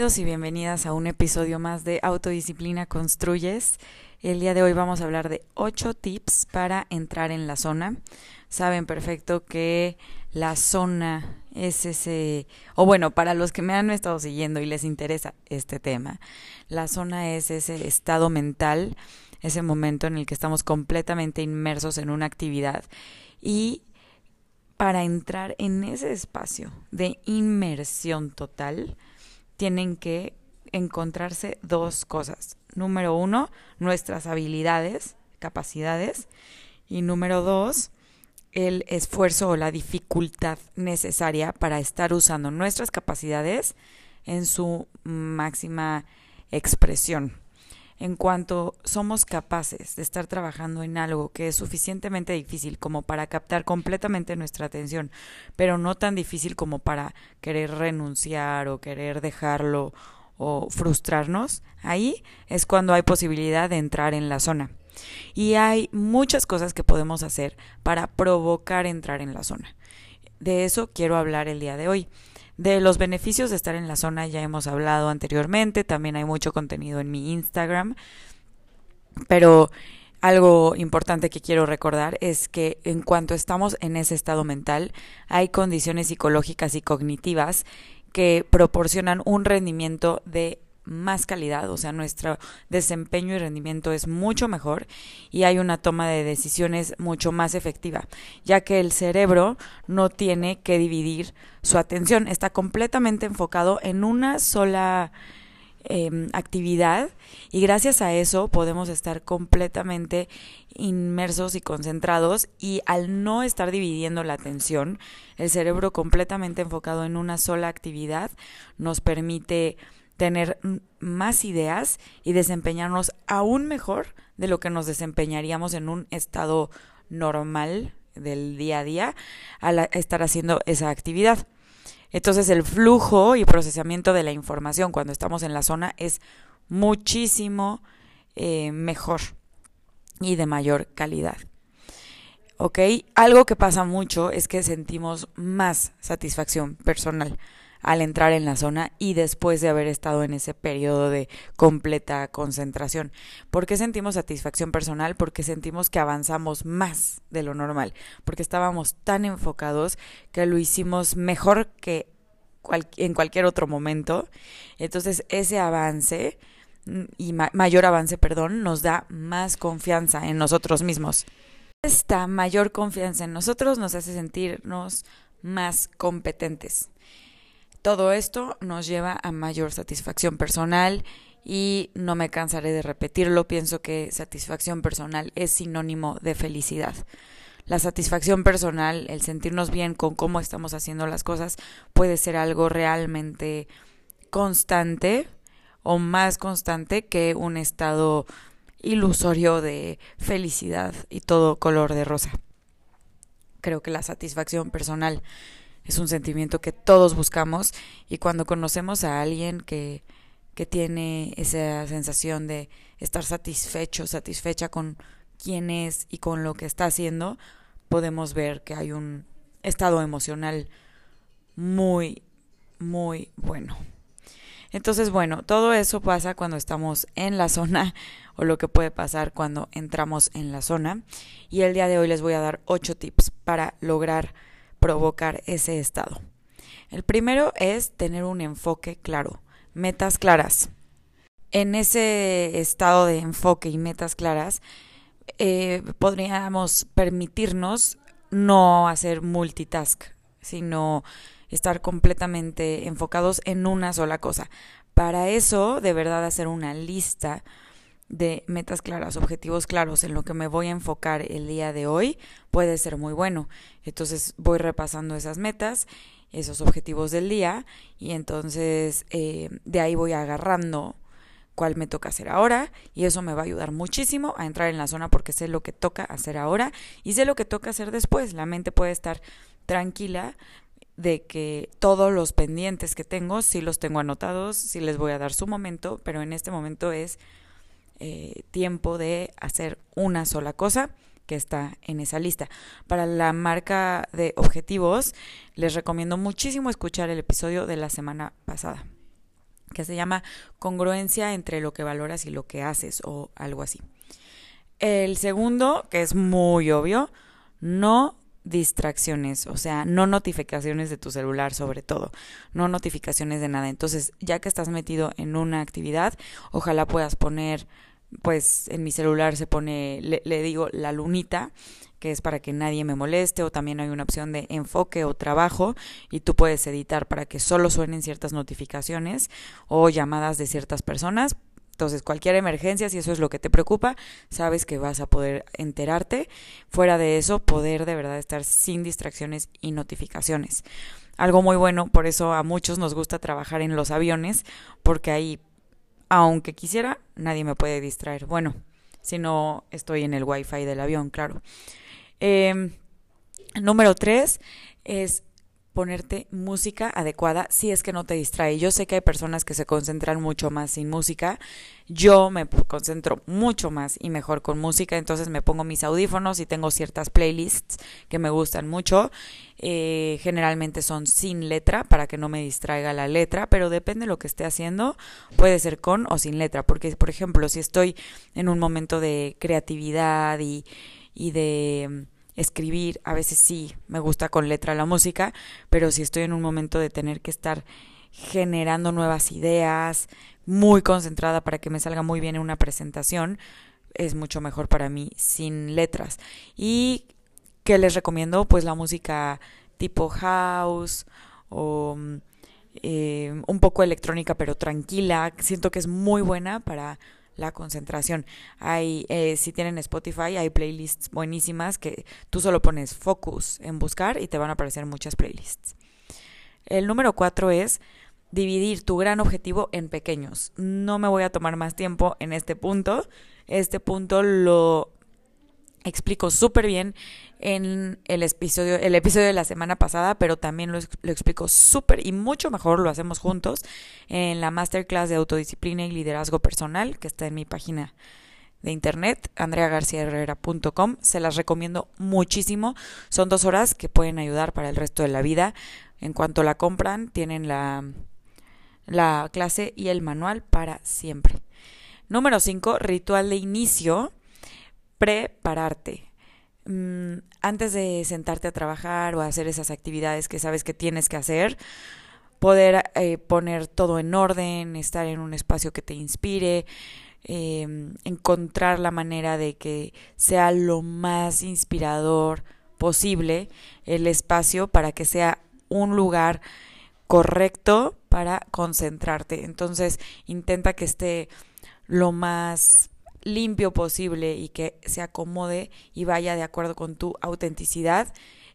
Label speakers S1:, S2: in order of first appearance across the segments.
S1: Y bienvenidas a un episodio más de Autodisciplina Construyes. El día de hoy vamos a hablar de 8 tips para entrar en la zona. Saben perfecto que la zona es ese, o bueno, para los que me han estado siguiendo y les interesa este tema, la zona es ese estado mental, ese momento en el que estamos completamente inmersos en una actividad y para entrar en ese espacio de inmersión total, tienen que encontrarse dos cosas. Número uno, nuestras habilidades, capacidades. Y número dos, el esfuerzo o la dificultad necesaria para estar usando nuestras capacidades en su máxima expresión en cuanto somos capaces de estar trabajando en algo que es suficientemente difícil como para captar completamente nuestra atención, pero no tan difícil como para querer renunciar o querer dejarlo o frustrarnos, ahí es cuando hay posibilidad de entrar en la zona. Y hay muchas cosas que podemos hacer para provocar entrar en la zona. De eso quiero hablar el día de hoy. De los beneficios de estar en la zona ya hemos hablado anteriormente, también hay mucho contenido en mi Instagram, pero algo importante que quiero recordar es que en cuanto estamos en ese estado mental, hay condiciones psicológicas y cognitivas que proporcionan un rendimiento de más calidad, o sea, nuestro desempeño y rendimiento es mucho mejor y hay una toma de decisiones mucho más efectiva, ya que el cerebro no tiene que dividir su atención, está completamente enfocado en una sola em, actividad y gracias a eso podemos estar completamente inmersos y concentrados y al no estar dividiendo la atención, el cerebro completamente enfocado en una sola actividad nos permite tener más ideas y desempeñarnos aún mejor de lo que nos desempeñaríamos en un estado normal del día a día al estar haciendo esa actividad. Entonces el flujo y procesamiento de la información cuando estamos en la zona es muchísimo eh, mejor y de mayor calidad. ¿Ok? Algo que pasa mucho es que sentimos más satisfacción personal al entrar en la zona y después de haber estado en ese periodo de completa concentración. ¿Por qué sentimos satisfacción personal? Porque sentimos que avanzamos más de lo normal, porque estábamos tan enfocados que lo hicimos mejor que en cualquier otro momento. Entonces ese avance mm, y mayor avance, perdón, nos da más confianza en nosotros mismos. Esta mayor confianza en nosotros nos hace sentirnos más competentes. Todo esto nos lleva a mayor satisfacción personal y no me cansaré de repetirlo, pienso que satisfacción personal es sinónimo de felicidad. La satisfacción personal, el sentirnos bien con cómo estamos haciendo las cosas, puede ser algo realmente constante o más constante que un estado ilusorio de felicidad y todo color de rosa. Creo que la satisfacción personal es un sentimiento que todos buscamos y cuando conocemos a alguien que, que tiene esa sensación de estar satisfecho, satisfecha con quién es y con lo que está haciendo, podemos ver que hay un estado emocional muy, muy bueno. Entonces, bueno, todo eso pasa cuando estamos en la zona o lo que puede pasar cuando entramos en la zona. Y el día de hoy les voy a dar ocho tips para lograr provocar ese estado. El primero es tener un enfoque claro, metas claras. En ese estado de enfoque y metas claras, eh, podríamos permitirnos no hacer multitask, sino estar completamente enfocados en una sola cosa. Para eso, de verdad, hacer una lista de metas claras, objetivos claros en lo que me voy a enfocar el día de hoy puede ser muy bueno. Entonces voy repasando esas metas, esos objetivos del día y entonces eh, de ahí voy agarrando cuál me toca hacer ahora y eso me va a ayudar muchísimo a entrar en la zona porque sé lo que toca hacer ahora y sé lo que toca hacer después. La mente puede estar tranquila de que todos los pendientes que tengo, sí los tengo anotados, sí les voy a dar su momento, pero en este momento es eh, tiempo de hacer una sola cosa que está en esa lista. Para la marca de objetivos, les recomiendo muchísimo escuchar el episodio de la semana pasada. que se llama congruencia entre lo que valoras y lo que haces o algo así. El segundo, que es muy obvio, no distracciones, o sea, no notificaciones de tu celular sobre todo, no notificaciones de nada. Entonces, ya que estás metido en una actividad, ojalá puedas poner, pues en mi celular se pone, le, digo, la lunita, que es para que nadie me moleste, o también hay una opción de enfoque o trabajo, y tú puedes editar para que solo suenen ciertas notificaciones o llamadas de ciertas personas, entonces, cualquier emergencia, si eso es lo que te preocupa, sabes que vas a poder enterarte. Fuera de eso, poder de verdad estar sin distracciones y notificaciones. Algo muy bueno, por eso a muchos nos gusta trabajar en los aviones, porque ahí, aunque quisiera, nadie me puede distraer. Bueno, si no estoy en el wifi del avión, claro. Eh, número tres es ponerte música adecuada si es que no te distrae. Yo sé que hay personas que se concentran mucho más sin música. Yo me concentro mucho más y mejor con música, entonces me pongo mis audífonos y tengo ciertas playlists que me gustan mucho. Eh, generalmente son sin letra para que no me distraiga la letra, pero depende de lo que esté haciendo, puede ser con o sin letra, porque por ejemplo, si estoy en un momento de creatividad y, y de escribir, a veces sí, me gusta con letra la música, pero si estoy en un momento de tener que estar generando nuevas ideas, muy concentrada para que me salga muy bien en una presentación, es mucho mejor para mí sin letras. ¿Y qué les recomiendo? Pues la música tipo house o eh, un poco electrónica pero tranquila. Siento que es muy buena para la concentración. Hay, eh, si tienen Spotify, hay playlists buenísimas que tú solo pones focus en buscar y te van a aparecer muchas playlists. El número cuatro es dividir tu gran objetivo en pequeños. No me voy a tomar más tiempo en este punto. Este punto lo explico súper bien en el episodio, el episodio de la semana pasada, pero también lo, explico súper y mucho mejor, lo hacemos juntos en la masterclass de autodisciplina y liderazgo personal que está en mi página de internet, andreagarciaherrera.com. Se las recomiendo muchísimo. Son dos horas que pueden ayudar para el resto de la vida. En cuanto la compran, tienen la, la clase y el manual para siempre. Número 5, ritual de inicio prepararte. Mm, antes de sentarte a trabajar o hacer esas actividades que sabes que tienes que hacer, poder eh, poner todo en orden, estar en un espacio que te inspire, em, encontrar la manera de que sea lo más inspirador posible el espacio para que sea un lugar correcto para concentrarte. Entonces intenta que esté lo más limpio posible y que se acomode y vaya de acuerdo con tu autenticidad.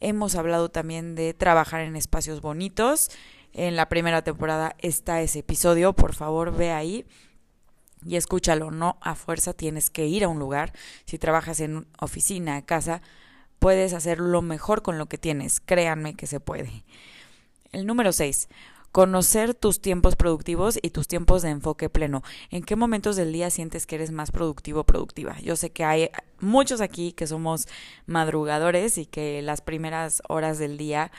S1: Hemos hablado también de trabajar en espacios bonitos. En la primera temporada está ese episodio, por favor ve ahí y escúchalo. No a fuerza tienes que ir a un lugar. Si trabajas en oficina, casa, puedes hacer lo mejor con lo que tienes. Créanme que se puede. El número 6 conocer tus tiempos productivos y tus tiempos de enfoque pleno. ¿En qué momentos del día sientes que eres más productivo o productiva? Yo sé que hay muchos aquí que somos madrugadores y que las primeras horas del día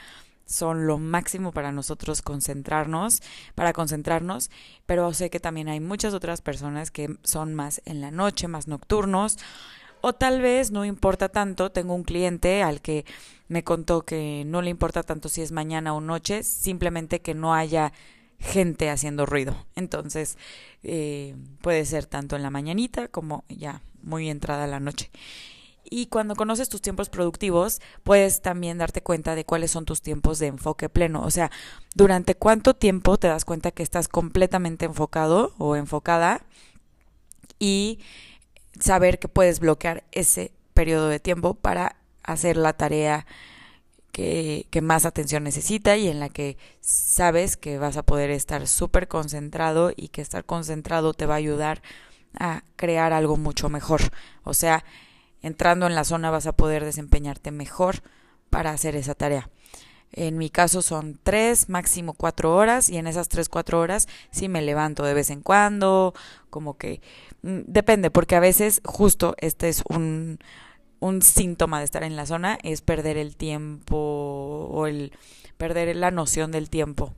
S1: son lo máximo para nosotros concentrarnos, para concentrarnos, pero sé que también hay muchas otras personas que son más en la noche, más nocturnos, o tal vez no importa tanto, tengo un cliente al que me contó que no le importa tanto si es mañana o noche, simplemente que no haya gente haciendo ruido. Entonces, eh, puede ser tanto en la mañanita como ya muy entrada la noche. Y cuando conoces tus tiempos productivos, puedes también darte cuenta de cuáles son tus tiempos de enfoque pleno. O sea, durante cuánto tiempo te das cuenta que estás completamente enfocado o enfocada y saber que puedes bloquear ese periodo de tiempo para hacer la tarea que, que, más atención necesita y en la que sabes que vas a poder estar súper concentrado y que estar concentrado te va a ayudar a crear algo mucho mejor. O sea, entrando en la zona vas a poder desempeñarte mejor para hacer esa tarea. En mi caso son tres, máximo cuatro horas y en esas tres, cuatro horas sí me levanto de vez en cuando, como que mm, depende, porque a veces justo este es un, un síntoma de estar en la zona, es perder el tiempo o el perder la noción del tiempo.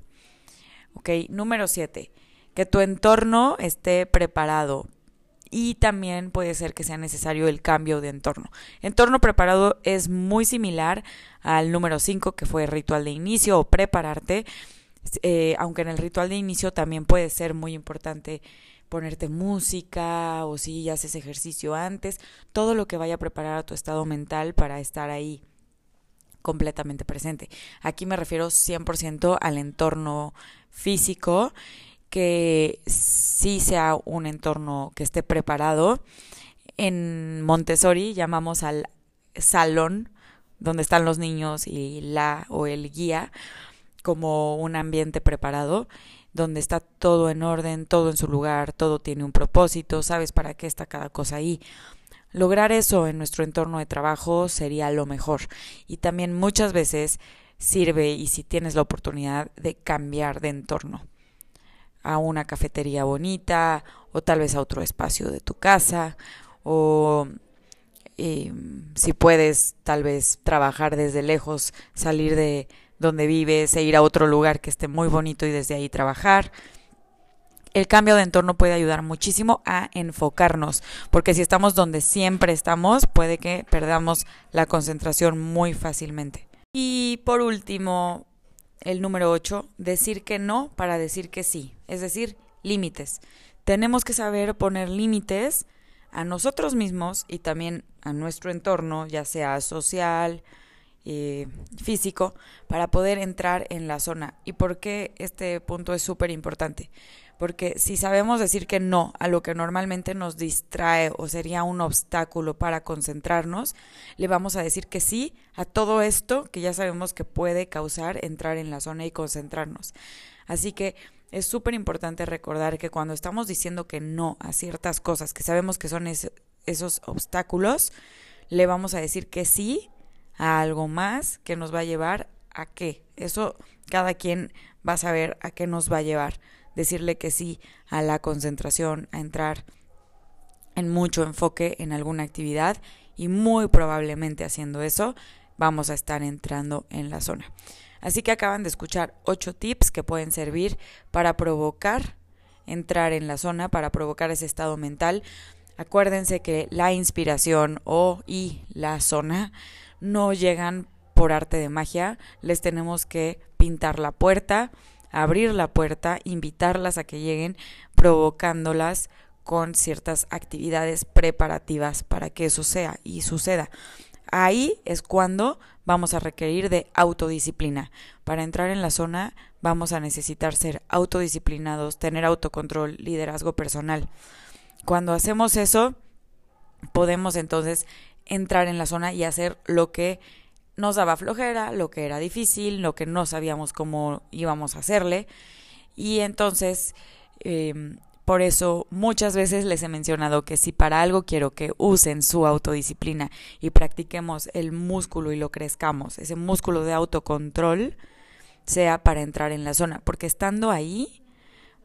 S1: Ok, número siete, que tu entorno esté preparado. Y también puede ser que sea necesario el cambio de entorno. Entorno preparado es muy similar al número 5, que fue ritual de inicio o prepararte. Eh, aunque en el ritual de inicio también puede ser muy importante ponerte música o si haces ejercicio antes, todo lo que vaya a preparar a tu estado mental para estar ahí completamente presente. Aquí me refiero 100% al entorno físico, que sí sea un entorno que esté preparado. En Montessori llamamos al salón donde están los niños y la o el guía como un ambiente preparado donde está todo en orden, todo en su lugar, todo tiene un propósito, sabes para qué está cada cosa ahí. Lograr eso en nuestro entorno de trabajo sería lo mejor. Y también muchas veces sirve, y si tienes la oportunidad, de cambiar de entorno a una cafetería bonita o tal vez a otro espacio de tu casa o eh, si puedes tal vez trabajar desde lejos, salir de, donde vives e ir a otro lugar que esté muy bonito y desde ahí trabajar. El cambio de entorno puede ayudar muchísimo a enfocarnos, porque si estamos donde siempre estamos, puede que perdamos la concentración muy fácilmente. Y por último, el número 8, decir que no para decir que sí, es decir, límites. Tenemos que saber poner límites a nosotros mismos y también a nuestro entorno, ya sea social, eh, físico para poder entrar en la zona. ¿Y por qué este punto es súper importante? Porque si sabemos decir que no a lo que normalmente nos distrae o sería un obstáculo para concentrarnos, le vamos a decir que sí a todo esto que ya sabemos que puede causar entrar en la zona y concentrarnos. Así que es súper importante recordar que cuando estamos diciendo que no a ciertas cosas que sabemos que son esos obstáculos, le vamos a decir que sí a algo más que nos va a llevar a qué. Eso cada quien va a saber a qué nos va a llevar. Decirle que sí a la concentración, a entrar en mucho enfoque en alguna actividad y muy probablemente haciendo eso vamos a estar entrando en la zona. Así que acaban de escuchar ocho tips que pueden servir para provocar entrar en la zona, para provocar ese estado mental. Acuérdense que la inspiración o y la zona no llegan por arte de magia, les tenemos que pintar la puerta, abrir la puerta, invitarlas a que lleguen, provocándolas con ciertas actividades preparativas para que eso sea y suceda. Ahí es cuando vamos a requerir de autodisciplina. Para entrar en la zona vamos a necesitar ser autodisciplinados, tener autocontrol, liderazgo personal. Cuando hacemos eso, podemos entonces entrar en la zona y hacer lo que nos daba flojera, lo que era difícil, lo que no sabíamos cómo íbamos a hacerle. Y entonces, em, por eso muchas veces les he mencionado que si para algo quiero que usen su autodisciplina y practiquemos el músculo y lo crezcamos, ese músculo de autocontrol, sea para entrar en la zona, porque estando ahí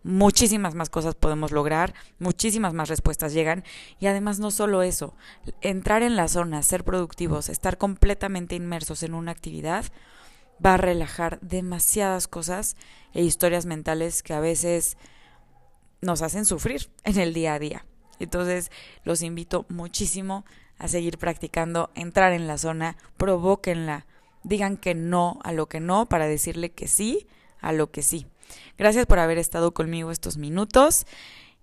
S1: muchísimas más cosas podemos lograr, muchísimas más respuestas llegan. Y además no solo eso, entrar en la zona, ser productivos, estar completamente inmersos en una actividad va a relajar demasiadas cosas e historias mentales que a veces nos hacen sufrir en el día a día. Entonces los invito muchísimo a seguir practicando, entrar en la zona, provóquenla, digan que no a lo que no para decirle que sí a lo que sí. Gracias por haber estado conmigo estos minutos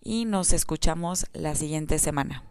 S1: y nos escuchamos la siguiente semana.